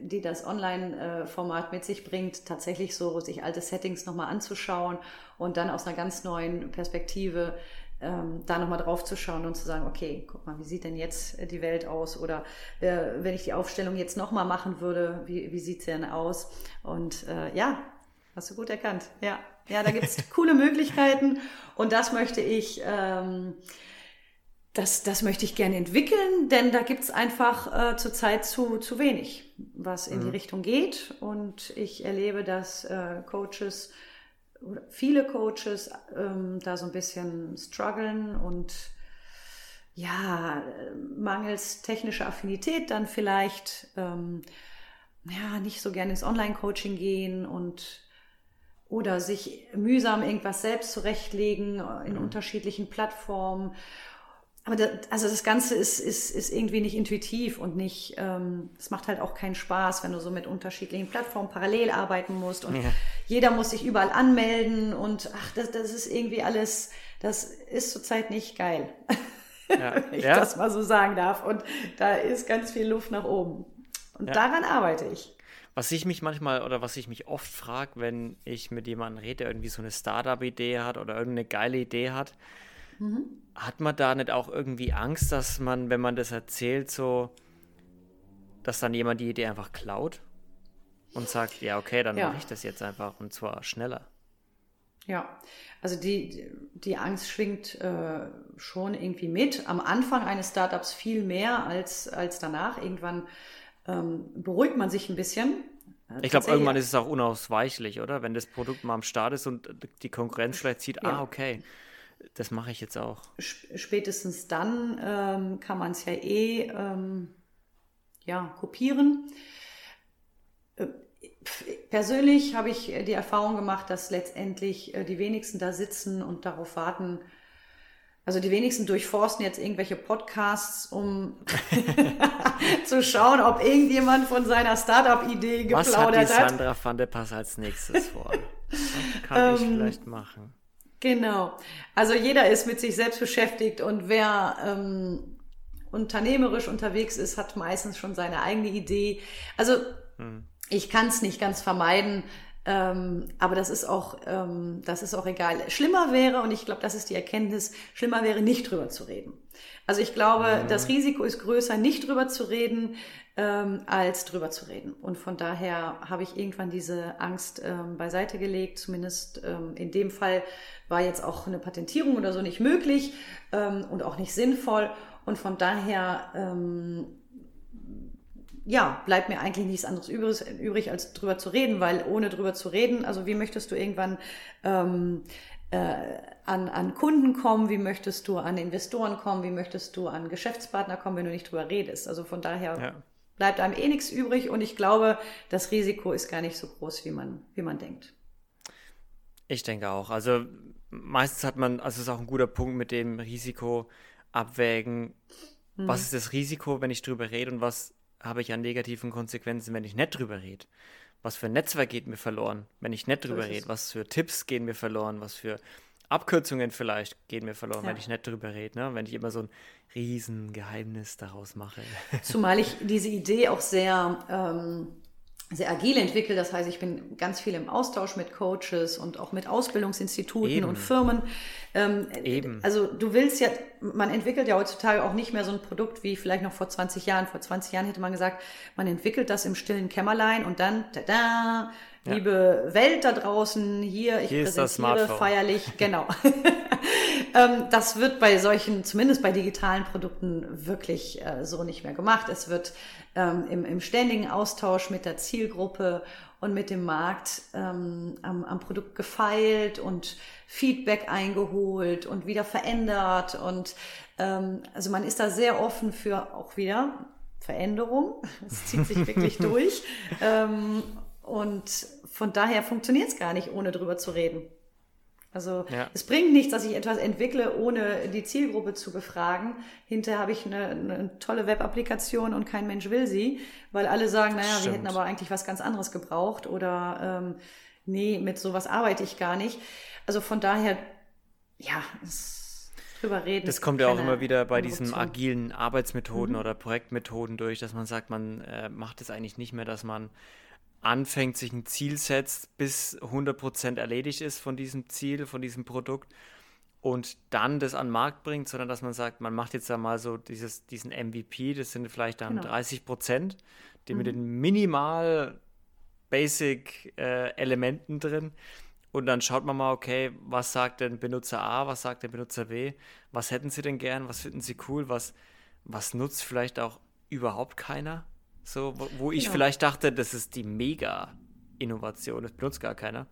die das Online-Format mit sich bringt, tatsächlich so sich alte Settings nochmal anzuschauen und dann aus einer ganz neuen Perspektive ähm, da nochmal drauf zu schauen und zu sagen, okay, guck mal, wie sieht denn jetzt äh, die Welt aus? Oder äh, wenn ich die Aufstellung jetzt nochmal machen würde, wie, wie sieht sie denn aus? Und äh, ja, hast du gut erkannt. Ja, ja da gibt's [LAUGHS] coole Möglichkeiten und das möchte ich. Ähm, das, das möchte ich gerne entwickeln, denn da gibt's einfach äh, zurzeit zu, zu wenig, was in mhm. die Richtung geht. Und ich erlebe, dass äh, Coaches viele Coaches ähm, da so ein bisschen strugglen und ja, mangels technischer Affinität dann vielleicht ähm, ja, nicht so gerne ins Online-Coaching gehen und oder sich mühsam irgendwas selbst zurechtlegen in mhm. unterschiedlichen Plattformen aber das, also das Ganze ist, ist, ist irgendwie nicht intuitiv und nicht, ähm, es macht halt auch keinen Spaß, wenn du so mit unterschiedlichen Plattformen parallel arbeiten musst und ja. Jeder muss sich überall anmelden und ach, das, das ist irgendwie alles, das ist zurzeit nicht geil. Ja. [LAUGHS] wenn ich ja. das mal so sagen darf. Und da ist ganz viel Luft nach oben. Und ja. daran arbeite ich. Was ich mich manchmal oder was ich mich oft frage, wenn ich mit jemandem rede, der irgendwie so eine Startup-Idee hat oder irgendeine geile Idee hat, Mhm. Hat man da nicht auch irgendwie Angst, dass man, wenn man das erzählt, so, dass dann jemand die Idee einfach klaut und sagt, ja, okay, dann ja. mache ich das jetzt einfach und zwar schneller? Ja, also die, die Angst schwingt äh, schon irgendwie mit. Am Anfang eines Startups viel mehr als, als danach. Irgendwann ähm, beruhigt man sich ein bisschen. Äh, ich glaube, irgendwann ist es auch unausweichlich, oder? Wenn das Produkt mal am Start ist und die Konkurrenz vielleicht sieht, ja. ah, okay, das mache ich jetzt auch. Spätestens dann ähm, kann man es ja eh ähm, ja, kopieren. Äh, persönlich habe ich die Erfahrung gemacht, dass letztendlich äh, die wenigsten da sitzen und darauf warten, also die wenigsten durchforsten jetzt irgendwelche Podcasts, um [LAUGHS] [LAUGHS] zu schauen, ob irgendjemand von seiner Startup-Idee geplaudert hat. Was hat die Sandra van der Pass als nächstes vor? [LAUGHS] Was kann ich ähm, vielleicht machen? Genau. Also jeder ist mit sich selbst beschäftigt und wer ähm, unternehmerisch unterwegs ist, hat meistens schon seine eigene Idee. Also hm. Ich kann es nicht ganz vermeiden, ähm, aber das ist auch, ähm, das ist auch egal. Schlimmer wäre, und ich glaube, das ist die Erkenntnis, schlimmer wäre, nicht drüber zu reden. Also ich glaube, mhm. das Risiko ist größer, nicht drüber zu reden, ähm, als drüber zu reden. Und von daher habe ich irgendwann diese Angst ähm, beiseite gelegt. Zumindest ähm, in dem Fall war jetzt auch eine Patentierung oder so nicht möglich ähm, und auch nicht sinnvoll. Und von daher ähm, ja, bleibt mir eigentlich nichts anderes übrig, übrig, als drüber zu reden, weil ohne drüber zu reden, also wie möchtest du irgendwann ähm, äh, an, an Kunden kommen, wie möchtest du an Investoren kommen, wie möchtest du an Geschäftspartner kommen, wenn du nicht drüber redest. Also von daher ja. bleibt einem eh nichts übrig und ich glaube, das Risiko ist gar nicht so groß, wie man, wie man denkt. Ich denke auch. Also meistens hat man, also es ist auch ein guter Punkt mit dem Risiko abwägen, hm. was ist das Risiko, wenn ich drüber rede und was habe ich an negativen Konsequenzen, wenn ich nicht drüber rede? Was für ein Netzwerk geht mir verloren, wenn ich nicht drüber rede? Was für Tipps gehen mir verloren? Was für Abkürzungen vielleicht gehen mir verloren, ja. wenn ich nicht drüber rede, ne? wenn ich immer so ein Riesengeheimnis daraus mache. [LAUGHS] Zumal ich diese Idee auch sehr ähm, sehr agil entwickelt. Das heißt, ich bin ganz viel im Austausch mit Coaches und auch mit Ausbildungsinstituten Eben. und Firmen. Ähm, Eben. Also du willst ja, man entwickelt ja heutzutage auch nicht mehr so ein Produkt wie vielleicht noch vor 20 Jahren. Vor 20 Jahren hätte man gesagt, man entwickelt das im stillen Kämmerlein und dann, tada, ja. liebe Welt da draußen, hier, ich hier präsentiere feierlich, genau. [LAUGHS] ähm, das wird bei solchen, zumindest bei digitalen Produkten, wirklich äh, so nicht mehr gemacht. Es wird ähm, im, im ständigen Austausch mit der Zielgruppe und mit dem Markt ähm, am, am Produkt gefeilt und Feedback eingeholt und wieder verändert. Und ähm, also man ist da sehr offen für auch wieder Veränderung. [LAUGHS] Es zieht sich wirklich [LAUGHS] durch. Ähm, und von daher funktioniert es gar nicht, ohne drüber zu reden. Also ja. es bringt nichts, dass ich etwas entwickle, ohne die Zielgruppe zu befragen. Hinterher habe ich eine, eine tolle Web-Applikation und kein Mensch will sie, weil alle sagen, naja, Stimmt. wir hätten aber eigentlich was ganz anderes gebraucht oder ähm, nee, mit sowas arbeite ich gar nicht. Also von daher, ja, es, drüber reden. Das kommt ja auch immer wieder bei diesen agilen Arbeitsmethoden mhm. oder Projektmethoden durch, dass man sagt, man äh, macht es eigentlich nicht mehr, dass man anfängt, sich ein Ziel setzt, bis 100% erledigt ist von diesem Ziel, von diesem Produkt und dann das an den Markt bringt, sondern dass man sagt, man macht jetzt da mal so dieses, diesen MVP, das sind vielleicht dann genau. 30% die mhm. mit den minimal Basic äh, Elementen drin und dann schaut man mal, okay, was sagt denn Benutzer A, was sagt der Benutzer B, was hätten sie denn gern, was finden sie cool, was, was nutzt vielleicht auch überhaupt keiner? So, wo, wo ich genau. vielleicht dachte, das ist die Mega-Innovation, das benutzt gar keiner.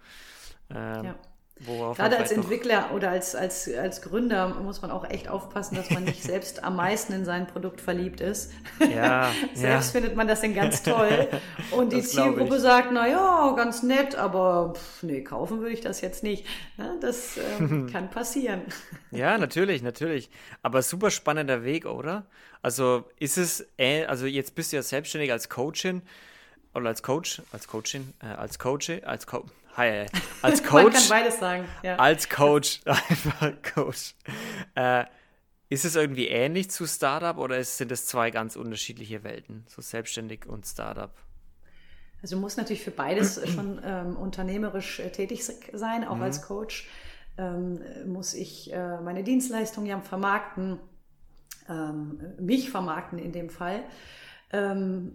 Ähm, ja. Gerade als Entwickler oder als, als, als Gründer muss man auch echt aufpassen, dass man nicht [LAUGHS] selbst am meisten in sein Produkt verliebt ist. Ja, [LAUGHS] selbst ja. findet man das dann ganz toll. [LAUGHS] Und die Zielgruppe sagt, na ja, ganz nett, aber pff, nee, kaufen würde ich das jetzt nicht. Ja, das ähm, kann passieren. Ja, natürlich, natürlich. Aber super spannender Weg, oder? Also ist es, äh, also jetzt bist du ja selbstständig als Coachin oder als Coach, als Coachin, äh, als Coach, als Coach Hi, [LAUGHS] als Coach. Man kann beides sagen. Ja. Als Coach, [LAUGHS] einfach Coach. Äh, ist es irgendwie ähnlich zu Startup oder sind es zwei ganz unterschiedliche Welten, so selbstständig und Startup? Also du musst natürlich für beides [CLEARS THROAT] schon ähm, unternehmerisch äh, tätig sein, auch mhm. als Coach ähm, muss ich äh, meine Dienstleistungen ja vermarkten, ähm, mich vermarkten in dem Fall. Ähm,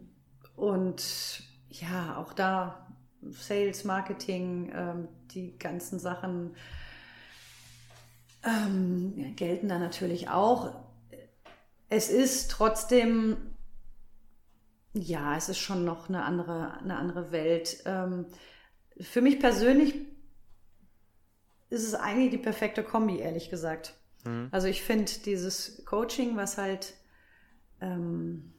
und ja, auch da Sales, Marketing, ähm, die ganzen Sachen ähm, gelten da natürlich auch. Es ist trotzdem, ja, es ist schon noch eine andere, eine andere Welt. Ähm, für mich persönlich ist es eigentlich die perfekte Kombi, ehrlich gesagt. Mhm. Also ich finde dieses Coaching, was halt ähm,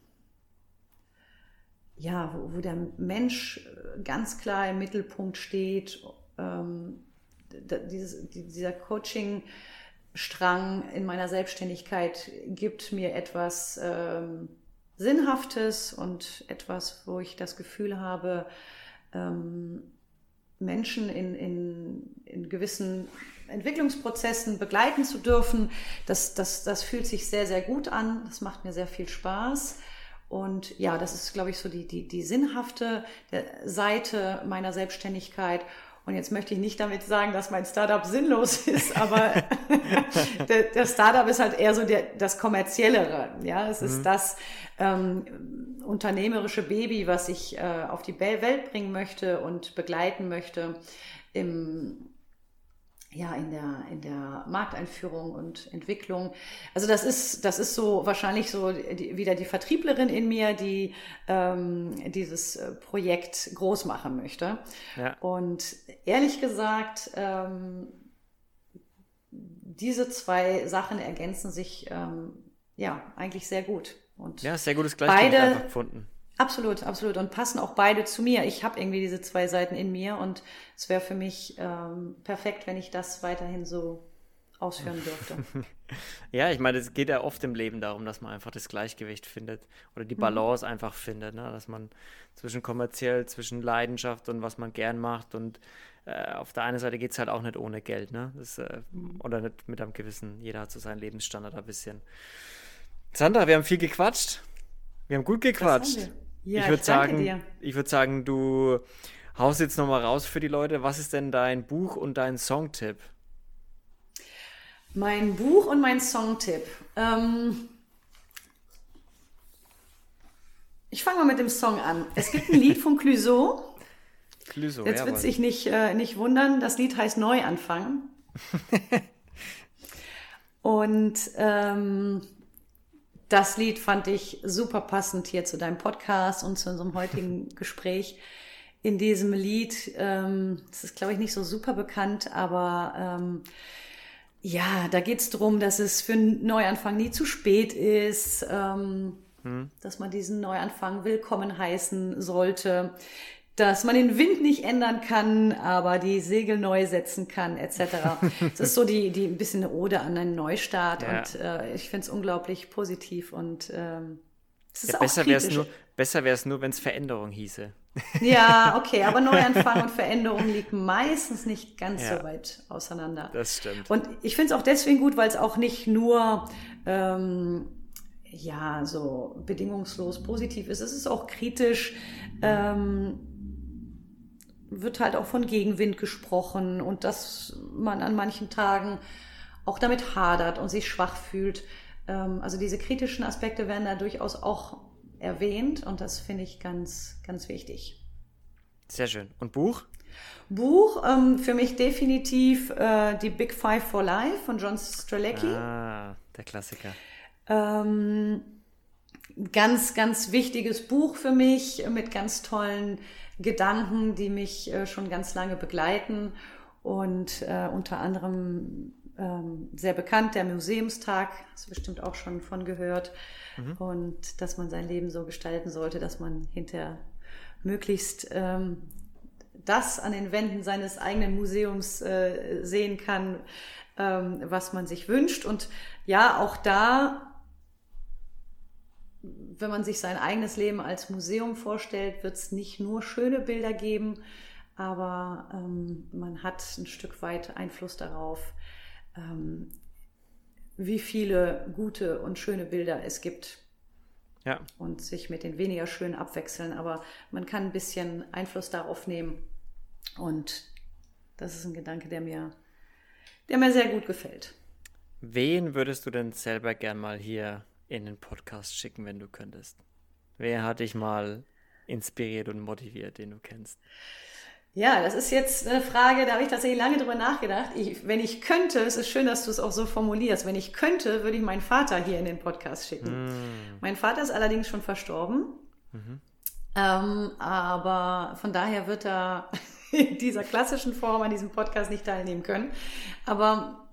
ja, wo, wo, der Mensch äh, ganz klar im Mittelpunkt steht. Ähm, dieses, dieser Coaching-Strang in meiner Selbstständigkeit gibt mir etwas ähm, Sinnhaftes und etwas, wo ich das Gefühl habe, ähm, Menschen in, in, in gewissen Entwicklungsprozessen begleiten zu dürfen. Das, das, das fühlt sich sehr, sehr gut an. Das macht mir sehr viel Spaß. Und ja, das ist, glaube ich, so die, die, die sinnhafte Seite meiner Selbstständigkeit. Und jetzt möchte ich nicht damit sagen, dass mein Startup sinnlos [LAUGHS] ist, aber [LAUGHS] der, der, Startup ist halt eher so der, das kommerziellere. Ja, es mhm. ist das ähm, unternehmerische Baby, was ich äh, auf die Welt bringen möchte und begleiten möchte im ja, in der, in der Markteinführung und Entwicklung. Also das ist, das ist so wahrscheinlich so die, wieder die Vertrieblerin in mir, die ähm, dieses äh, Projekt groß machen möchte. Ja. Und ehrlich gesagt, ähm, diese zwei Sachen ergänzen sich ähm, ja eigentlich sehr gut. Und ja, sehr gutes Gleichgewicht beide, gefunden. Absolut, absolut. Und passen auch beide zu mir. Ich habe irgendwie diese zwei Seiten in mir und es wäre für mich ähm, perfekt, wenn ich das weiterhin so ausführen dürfte. [LAUGHS] ja, ich meine, es geht ja oft im Leben darum, dass man einfach das Gleichgewicht findet oder die mhm. Balance mhm. einfach findet, ne? dass man zwischen kommerziell, zwischen Leidenschaft und was man gern macht und äh, auf der einen Seite geht es halt auch nicht ohne Geld, ne? Das, äh, mhm. oder nicht mit einem gewissen, jeder hat so seinen Lebensstandard ein bisschen. Sandra, wir haben viel gequatscht. Wir haben gut gequatscht. Ja, ich würde sagen, ich würde sagen, du haust jetzt nochmal raus für die Leute. Was ist denn dein Buch und dein Songtipp? Mein Buch und mein Songtipp. Ähm, ich fange mal mit dem Song an. Es gibt ein Lied von [LAUGHS] Clouseau. Clouseau, Jetzt wird sich nicht, äh, nicht wundern. Das Lied heißt Neuanfang. [LAUGHS] und ähm, das Lied fand ich super passend hier zu deinem Podcast und zu unserem heutigen [LAUGHS] Gespräch. In diesem Lied, ähm, das ist glaube ich nicht so super bekannt, aber ähm, ja, da geht es darum, dass es für einen Neuanfang nie zu spät ist, ähm, hm. dass man diesen Neuanfang willkommen heißen sollte, dass man den Wind nicht ändern kann, aber die Segel neu setzen kann, etc. Es [LAUGHS] ist so die, die ein bisschen eine Ode an einen Neustart ja. und äh, ich finde es unglaublich positiv und ähm, es ist ja, besser wäre es nur, besser wäre es nur, wenn es Veränderung hieße. Ja, [LAUGHS] okay, aber Neuanfang und Veränderung liegen meistens nicht ganz ja, so weit auseinander. Das stimmt. Und ich finde es auch deswegen gut, weil es auch nicht nur ähm, ja so bedingungslos positiv ist. Es ist auch kritisch. Ähm, wird halt auch von Gegenwind gesprochen und dass man an manchen Tagen auch damit hadert und sich schwach fühlt. Ähm, also diese kritischen Aspekte werden da durchaus auch erwähnt und das finde ich ganz, ganz wichtig. Sehr schön. Und Buch? Buch, ähm, für mich definitiv äh, die Big Five for Life von John Strzelecki. Ah, der Klassiker. Ähm, ganz, ganz wichtiges Buch für mich mit ganz tollen Gedanken, die mich äh, schon ganz lange begleiten und äh, unter anderem ähm, sehr bekannt, der Museumstag, hast du bestimmt auch schon von gehört. Mhm. Und dass man sein Leben so gestalten sollte, dass man hinter möglichst ähm, das an den Wänden seines eigenen Museums äh, sehen kann, ähm, was man sich wünscht. Und ja, auch da wenn man sich sein eigenes Leben als Museum vorstellt, wird es nicht nur schöne Bilder geben, aber ähm, man hat ein Stück weit Einfluss darauf, ähm, wie viele gute und schöne Bilder es gibt. Ja. Und sich mit den weniger schönen abwechseln. Aber man kann ein bisschen Einfluss darauf nehmen. Und das ist ein Gedanke, der mir, der mir sehr gut gefällt. Wen würdest du denn selber gern mal hier in den Podcast schicken, wenn du könntest? Wer hat dich mal inspiriert und motiviert, den du kennst? Ja, das ist jetzt eine Frage, da habe ich tatsächlich lange drüber nachgedacht. Ich, wenn ich könnte, es ist schön, dass du es auch so formulierst, wenn ich könnte, würde ich meinen Vater hier in den Podcast schicken. Mm. Mein Vater ist allerdings schon verstorben. Mhm. Ähm, aber von daher wird er [LAUGHS] in dieser klassischen Form an diesem Podcast nicht teilnehmen können. Aber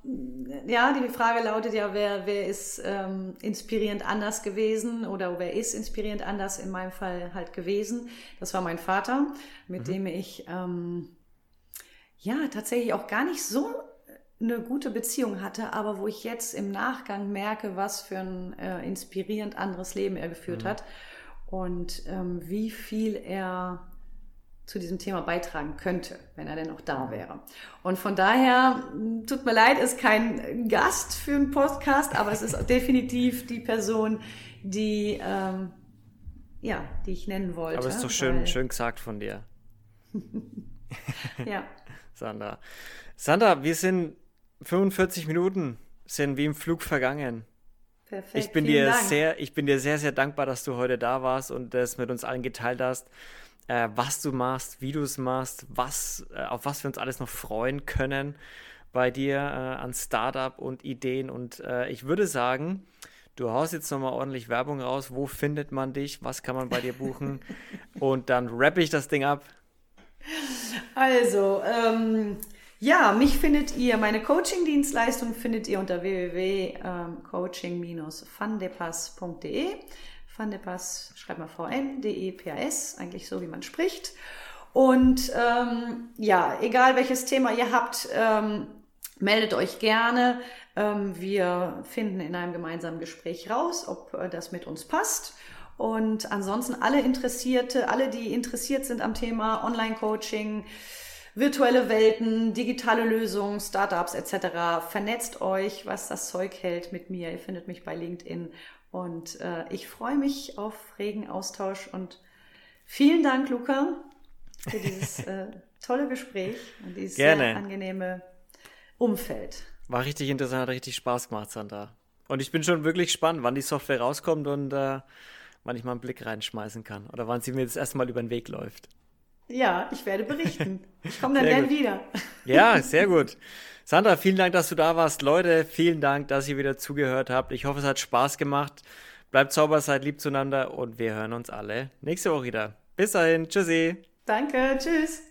ja, die Frage lautet ja, wer, wer ist ähm, inspirierend anders gewesen oder wer ist inspirierend anders in meinem Fall halt gewesen. Das war mein Vater, mit mhm. dem ich ähm, ja tatsächlich auch gar nicht so eine gute Beziehung hatte, aber wo ich jetzt im Nachgang merke, was für ein äh, inspirierend anderes Leben er geführt mhm. hat und ähm, wie viel er zu diesem Thema beitragen könnte, wenn er denn auch da wäre. Und von daher, tut mir leid, ist kein Gast für einen Podcast, aber es ist [LAUGHS] definitiv die Person, die, ähm, ja, die ich nennen wollte. Aber es ist doch schön, schön gesagt von dir. [LAUGHS] ja. Sandra. Sandra, wir sind 45 Minuten, sind wie im Flug vergangen. Perfekt. Ich bin dir Dank. sehr, ich bin dir sehr, sehr dankbar, dass du heute da warst und das mit uns allen geteilt hast äh, was du machst, wie du es machst, was, äh, auf was wir uns alles noch freuen können bei dir äh, an Startup und Ideen. Und äh, ich würde sagen, du haust jetzt nochmal ordentlich Werbung raus. Wo findet man dich? Was kann man bei dir buchen? [LAUGHS] und dann rappe ich das Ding ab. Also, ähm, ja, mich findet ihr, meine Coaching-Dienstleistung findet ihr unter www.coaching-fundepass.de. Vandepas, schreibt mal VN, D-E-P-A-S, eigentlich so, wie man spricht. Und ähm, ja, egal welches Thema ihr habt, ähm, meldet euch gerne. Ähm, wir finden in einem gemeinsamen Gespräch raus, ob äh, das mit uns passt. Und ansonsten alle Interessierte, alle, die interessiert sind am Thema Online-Coaching, virtuelle Welten, digitale Lösungen, Startups etc., vernetzt euch, was das Zeug hält mit mir. Ihr findet mich bei LinkedIn und äh, ich freue mich auf regen Austausch und vielen Dank, Luca, für dieses [LAUGHS] äh, tolle Gespräch und dieses Gerne. sehr angenehme Umfeld. War richtig interessant, hat richtig Spaß gemacht, Sandra. Und ich bin schon wirklich gespannt, wann die Software rauskommt und äh, wann ich mal einen Blick reinschmeißen kann oder wann sie mir das erste Mal über den Weg läuft. Ja, ich werde berichten. Ich komme [LAUGHS] dann gern wieder. Ja, sehr gut. Sandra, vielen Dank, dass du da warst. Leute, vielen Dank, dass ihr wieder zugehört habt. Ich hoffe, es hat Spaß gemacht. Bleibt sauber, seid lieb zueinander und wir hören uns alle nächste Woche wieder. Bis dahin, tschüssi. Danke, tschüss.